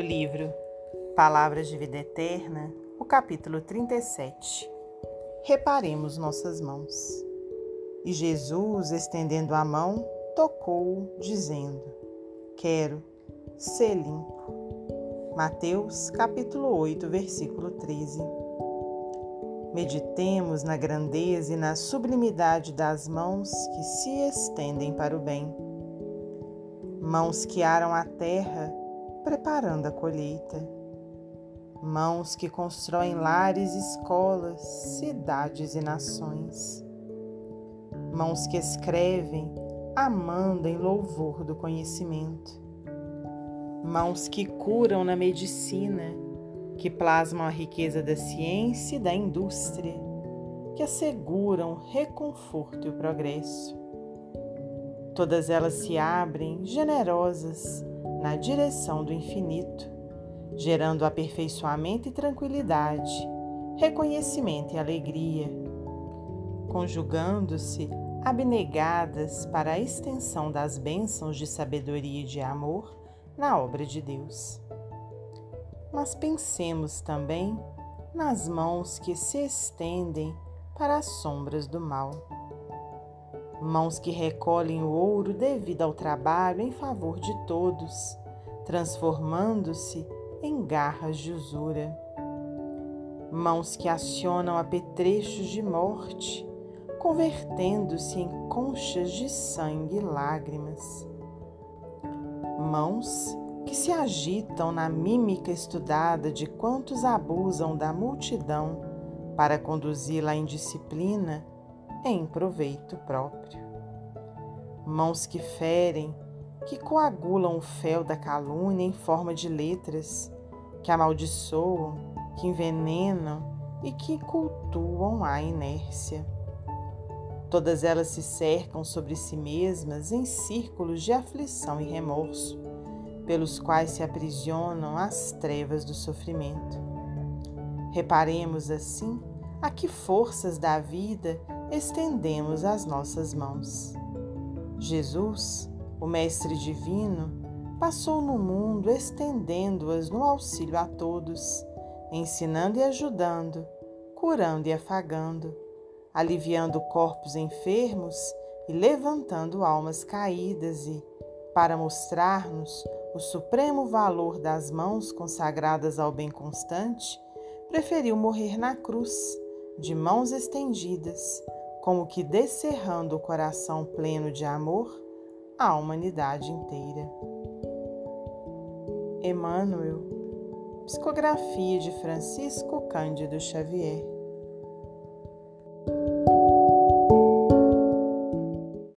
livro Palavras de Vida Eterna, o capítulo 37. Reparemos nossas mãos. E Jesus, estendendo a mão, tocou, dizendo: Quero ser limpo. Mateus, capítulo 8, versículo 13. Meditemos na grandeza e na sublimidade das mãos que se estendem para o bem. Mãos que aram a terra preparando a colheita. Mãos que constroem lares, escolas, cidades e nações. Mãos que escrevem, amando em louvor do conhecimento. Mãos que curam na medicina, que plasmam a riqueza da ciência e da indústria, que asseguram reconforto e o progresso. Todas elas se abrem generosas na direção do infinito, gerando aperfeiçoamento e tranquilidade, reconhecimento e alegria, conjugando-se abnegadas para a extensão das bênçãos de sabedoria e de amor na obra de Deus. Mas pensemos também nas mãos que se estendem para as sombras do mal. Mãos que recolhem o ouro devido ao trabalho em favor de todos, transformando-se em garras de usura. Mãos que acionam apetrechos de morte, convertendo-se em conchas de sangue e lágrimas. Mãos que se agitam na mímica estudada de quantos abusam da multidão para conduzi-la à indisciplina em proveito próprio. Mãos que ferem que coagulam o fel da calúnia em forma de letras, que amaldiçoam, que envenenam e que cultuam a inércia. Todas elas se cercam sobre si mesmas em círculos de aflição e remorso, pelos quais se aprisionam as trevas do sofrimento. Reparemos assim a que forças da vida estendemos as nossas mãos. Jesus, o Mestre Divino, passou no mundo estendendo-as no auxílio a todos, ensinando e ajudando, curando e afagando, aliviando corpos enfermos e levantando almas caídas e, para mostrar-nos o supremo valor das mãos consagradas ao bem constante, preferiu morrer na cruz, de mãos estendidas, como que descerrando o coração pleno de amor à humanidade inteira. Emmanuel, psicografia de Francisco Cândido Xavier.